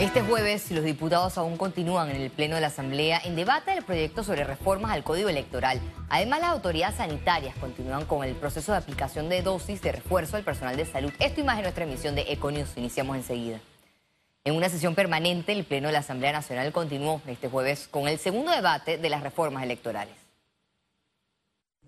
Este jueves los diputados aún continúan en el Pleno de la Asamblea en debate del proyecto sobre reformas al Código Electoral. Además, las autoridades sanitarias continúan con el proceso de aplicación de dosis de refuerzo al personal de salud. Esto imagen nuestra emisión de Econius. Iniciamos enseguida. En una sesión permanente, el Pleno de la Asamblea Nacional continuó este jueves con el segundo debate de las reformas electorales.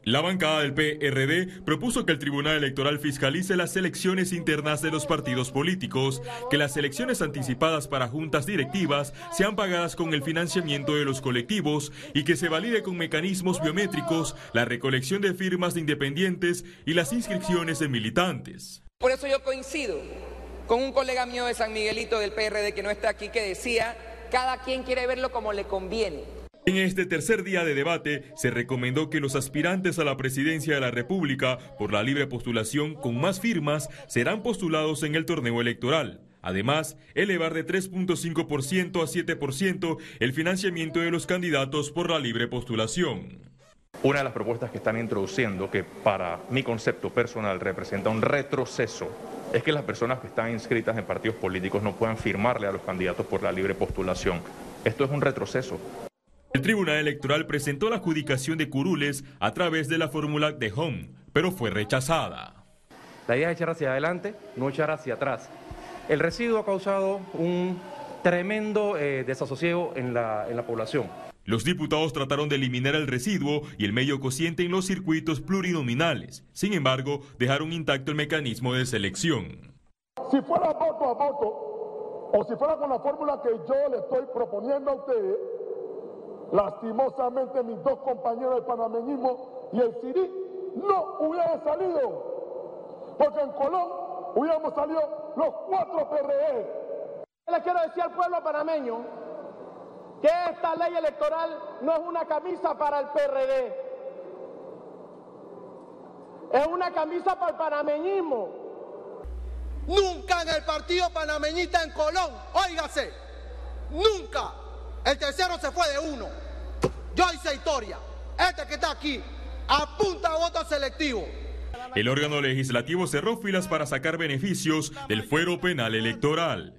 La bancada del PRD propuso que el Tribunal Electoral fiscalice las elecciones internas de los partidos políticos, que las elecciones anticipadas para juntas directivas sean pagadas con el financiamiento de los colectivos y que se valide con mecanismos biométricos la recolección de firmas de independientes y las inscripciones de militantes. Por eso yo coincido con un colega mío de San Miguelito del PRD que no está aquí que decía, cada quien quiere verlo como le conviene. En este tercer día de debate se recomendó que los aspirantes a la presidencia de la República por la libre postulación con más firmas serán postulados en el torneo electoral. Además, elevar de 3.5% a 7% el financiamiento de los candidatos por la libre postulación. Una de las propuestas que están introduciendo, que para mi concepto personal representa un retroceso, es que las personas que están inscritas en partidos políticos no puedan firmarle a los candidatos por la libre postulación. Esto es un retroceso. El Tribunal Electoral presentó la adjudicación de curules a través de la fórmula de Home, pero fue rechazada. La idea es echar hacia adelante, no echar hacia atrás. El residuo ha causado un tremendo eh, desasosiego en la, en la población. Los diputados trataron de eliminar el residuo y el medio cociente en los circuitos plurinominales. Sin embargo, dejaron intacto el mecanismo de selección. Si fuera voto a voto, o si fuera con la fórmula que yo le estoy proponiendo a ustedes, Lastimosamente mis dos compañeros del panameñismo y el CIRI no hubieran salido, porque en Colón hubiéramos salido los cuatro PRE. Le quiero decir al pueblo panameño que esta ley electoral no es una camisa para el PRD, es una camisa para el panameñismo. Nunca en el partido panameñista en Colón, óigase, nunca el tercero se fue de uno. Yo hice historia. Este que está aquí apunta a voto selectivo. El órgano legislativo cerró filas para sacar beneficios del fuero penal electoral.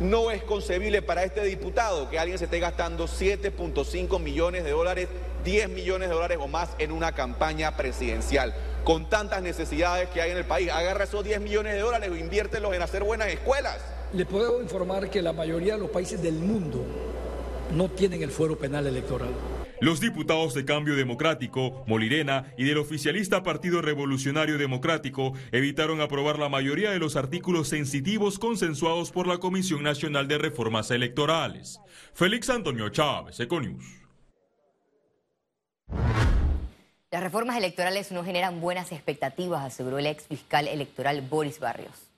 No es concebible para este diputado que alguien se esté gastando 7.5 millones de dólares, 10 millones de dólares o más en una campaña presidencial. Con tantas necesidades que hay en el país, agarra esos 10 millones de dólares o inviértelos en hacer buenas escuelas. Le puedo informar que la mayoría de los países del mundo no tienen el fuero penal electoral. Los diputados de Cambio Democrático, Molirena y del oficialista Partido Revolucionario Democrático evitaron aprobar la mayoría de los artículos sensitivos consensuados por la Comisión Nacional de Reformas Electorales. Félix Antonio Chávez, Econius. Las reformas electorales no generan buenas expectativas, aseguró el ex fiscal electoral Boris Barrios.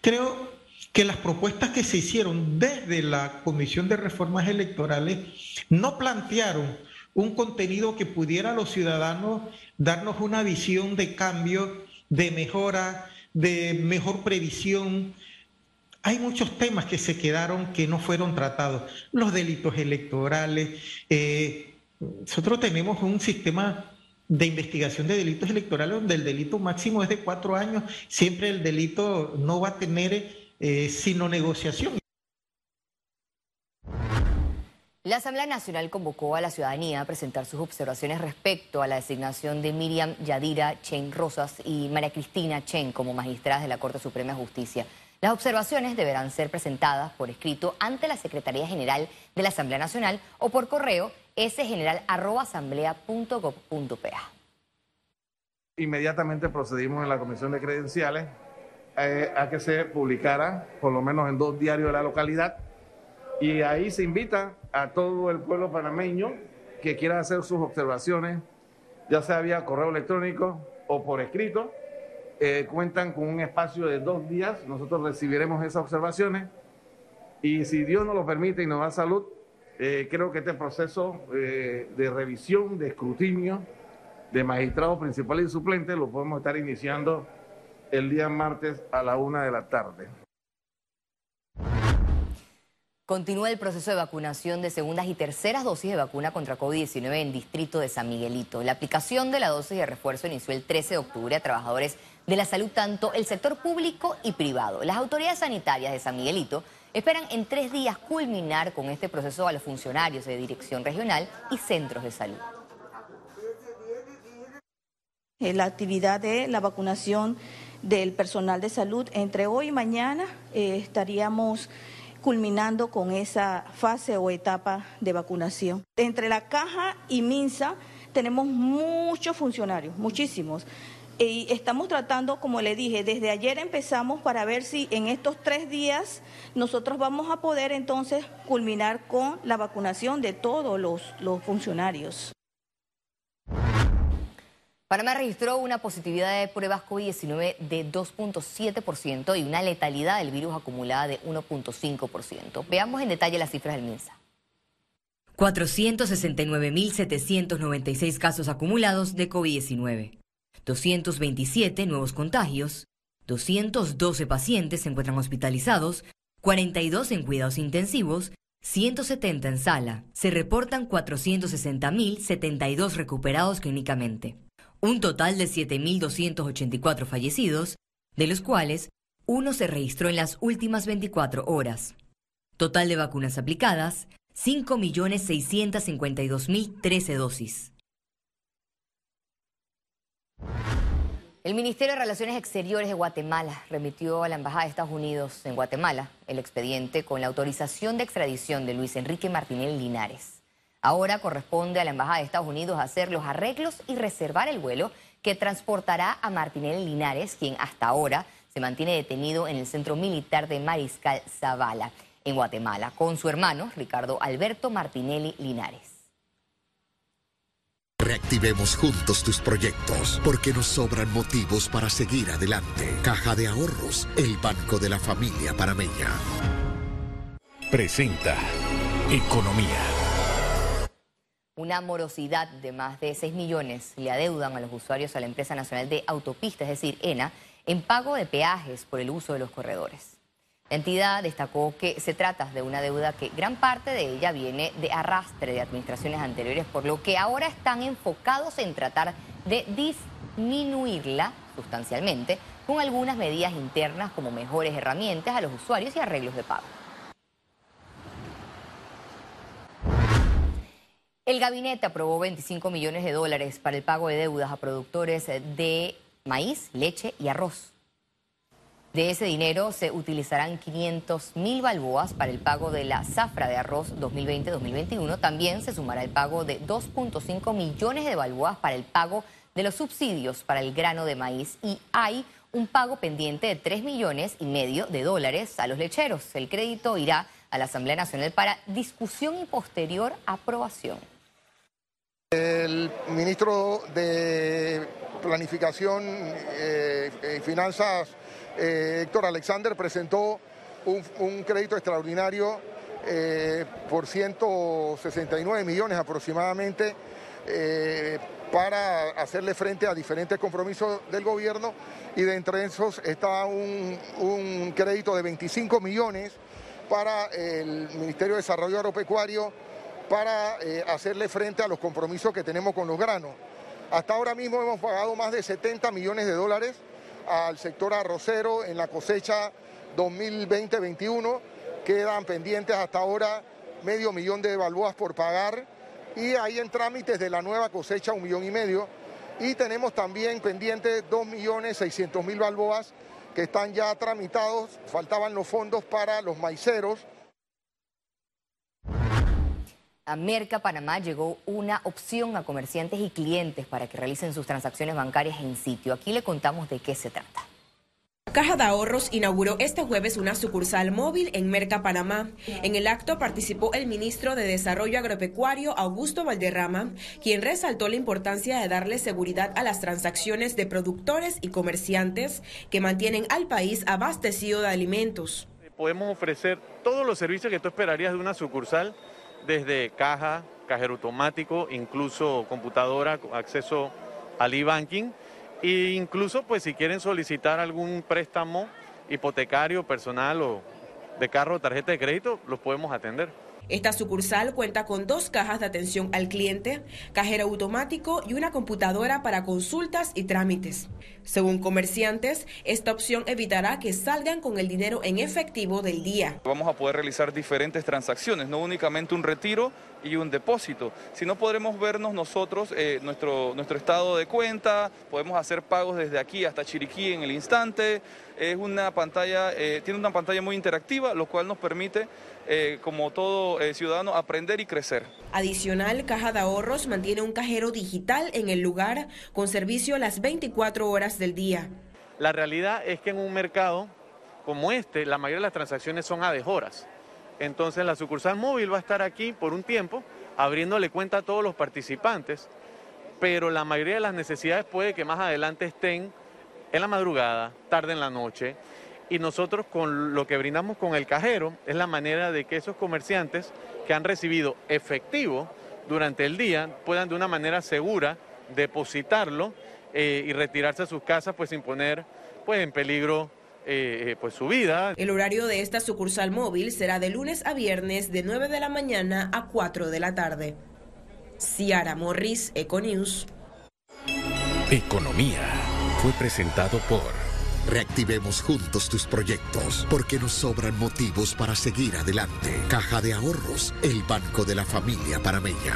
Creo que las propuestas que se hicieron desde la Comisión de Reformas Electorales no plantearon un contenido que pudiera a los ciudadanos darnos una visión de cambio, de mejora, de mejor previsión. Hay muchos temas que se quedaron que no fueron tratados. Los delitos electorales. Eh, nosotros tenemos un sistema de investigación de delitos electorales donde el delito máximo es de cuatro años. Siempre el delito no va a tener eh, sino negociación. La Asamblea Nacional convocó a la ciudadanía a presentar sus observaciones respecto a la designación de Miriam Yadira Chen Rosas y María Cristina Chen como magistradas de la Corte Suprema de Justicia. Las observaciones deberán ser presentadas por escrito ante la Secretaría General de la Asamblea Nacional o por correo sgeneral.asamblea.gov.pa. Inmediatamente procedimos en la Comisión de Credenciales eh, a que se publicara, por lo menos en dos diarios de la localidad, y ahí se invita a todo el pueblo panameño que quiera hacer sus observaciones, ya sea vía correo electrónico o por escrito. Eh, cuentan con un espacio de dos días, nosotros recibiremos esas observaciones y si Dios nos lo permite y nos da salud, eh, creo que este proceso de revisión, de escrutinio de magistrados principales y suplentes lo podemos estar iniciando el día martes a la una de la tarde. Continúa el proceso de vacunación de segundas y terceras dosis de vacuna contra COVID-19 en distrito de San Miguelito. La aplicación de la dosis de refuerzo inició el 13 de octubre a trabajadores de la salud tanto el sector público y privado. Las autoridades sanitarias de San Miguelito esperan en tres días culminar con este proceso a los funcionarios de dirección regional y centros de salud. Eh, la actividad de la vacunación del personal de salud entre hoy y mañana eh, estaríamos culminando con esa fase o etapa de vacunación. Entre la caja y MINSA tenemos muchos funcionarios, muchísimos. Y estamos tratando, como le dije, desde ayer empezamos para ver si en estos tres días nosotros vamos a poder entonces culminar con la vacunación de todos los, los funcionarios. Panamá registró una positividad de pruebas COVID-19 de 2.7% y una letalidad del virus acumulada de 1.5%. Veamos en detalle las cifras del MINSA. 469.796 casos acumulados de COVID-19, 227 nuevos contagios, 212 pacientes se encuentran hospitalizados, 42 en cuidados intensivos, 170 en sala. Se reportan 460.072 recuperados clínicamente un total de 7.284 fallecidos, de los cuales uno se registró en las últimas 24 horas. Total de vacunas aplicadas, 5.652.013 dosis. El Ministerio de Relaciones Exteriores de Guatemala remitió a la Embajada de Estados Unidos en Guatemala el expediente con la autorización de extradición de Luis Enrique Martínez Linares. Ahora corresponde a la Embajada de Estados Unidos hacer los arreglos y reservar el vuelo que transportará a Martinelli Linares, quien hasta ahora se mantiene detenido en el Centro Militar de Mariscal Zavala, en Guatemala, con su hermano Ricardo Alberto Martinelli Linares. Reactivemos juntos tus proyectos, porque nos sobran motivos para seguir adelante. Caja de Ahorros, el banco de la familia parameña. Presenta Economía. Una morosidad de más de 6 millones le adeudan a los usuarios a la empresa nacional de autopistas, es decir, ENA, en pago de peajes por el uso de los corredores. La entidad destacó que se trata de una deuda que gran parte de ella viene de arrastre de administraciones anteriores, por lo que ahora están enfocados en tratar de disminuirla sustancialmente con algunas medidas internas como mejores herramientas a los usuarios y arreglos de pago. El gabinete aprobó 25 millones de dólares para el pago de deudas a productores de maíz, leche y arroz. De ese dinero se utilizarán 500 mil balboas para el pago de la zafra de arroz 2020-2021. También se sumará el pago de 2.5 millones de balboas para el pago de los subsidios para el grano de maíz y hay un pago pendiente de 3 millones y medio de dólares a los lecheros. El crédito irá a la Asamblea Nacional para discusión y posterior aprobación. El ministro de Planificación eh, y Finanzas, eh, Héctor Alexander, presentó un, crédito extraordinario eh, por 169 millones aproximadamente para hacerle frente a diferentes compromisos del gobierno. Y de entre esos está un, un crédito de 25 millones para el Ministerio de Desarrollo Agropecuario para eh, hacerle frente a los compromisos que tenemos con los granos. Hasta ahora mismo hemos pagado más de 70 millones de dólares al sector arrocero en la cosecha 2020-21. Quedan pendientes hasta ahora medio millón de balboas por pagar y hay en trámites de la nueva cosecha un millón y medio. Y tenemos también pendientes 2 millones 600 mil balboas que están ya tramitados. Faltaban los fondos para los maiceros. A Merca Panamá llegó una opción a comerciantes y clientes para que realicen sus transacciones bancarias en sitio. Aquí le contamos de qué se trata. Caja de Ahorros inauguró este jueves una sucursal móvil en Merca, Panamá. En el acto participó el ministro de Desarrollo Agropecuario, Augusto Valderrama, quien resaltó la importancia de darle seguridad a las transacciones de productores y comerciantes que mantienen al país abastecido de alimentos. Podemos ofrecer todos los servicios que tú esperarías de una sucursal desde caja, cajero automático, incluso computadora, acceso al e-banking e incluso pues si quieren solicitar algún préstamo hipotecario, personal o de carro tarjeta de crédito, los podemos atender. Esta sucursal cuenta con dos cajas de atención al cliente, cajero automático y una computadora para consultas y trámites. Según comerciantes, esta opción evitará que salgan con el dinero en efectivo del día. Vamos a poder realizar diferentes transacciones, no únicamente un retiro y un depósito, sino podremos vernos nosotros eh, nuestro, nuestro estado de cuenta, podemos hacer pagos desde aquí hasta Chiriquí en el instante. Es una pantalla, eh, tiene una pantalla muy interactiva, lo cual nos permite eh, como todo eh, ciudadano, aprender y crecer. Adicional, Caja de Ahorros mantiene un cajero digital en el lugar con servicio las 24 horas del día. La realidad es que en un mercado como este, la mayoría de las transacciones son a horas. Entonces la sucursal móvil va a estar aquí por un tiempo, abriéndole cuenta a todos los participantes, pero la mayoría de las necesidades puede que más adelante estén en la madrugada, tarde en la noche, y nosotros con lo que brindamos con el cajero es la manera de que esos comerciantes que han recibido efectivo durante el día puedan de una manera segura depositarlo eh, y retirarse a sus casas pues sin poner pues en peligro eh, pues su vida. El horario de esta sucursal móvil será de lunes a viernes de 9 de la mañana a 4 de la tarde. Ciara Morris, Econews. Economía fue presentado por Reactivemos juntos tus proyectos porque nos sobran motivos para seguir adelante. Caja de Ahorros, el banco de la familia parameña.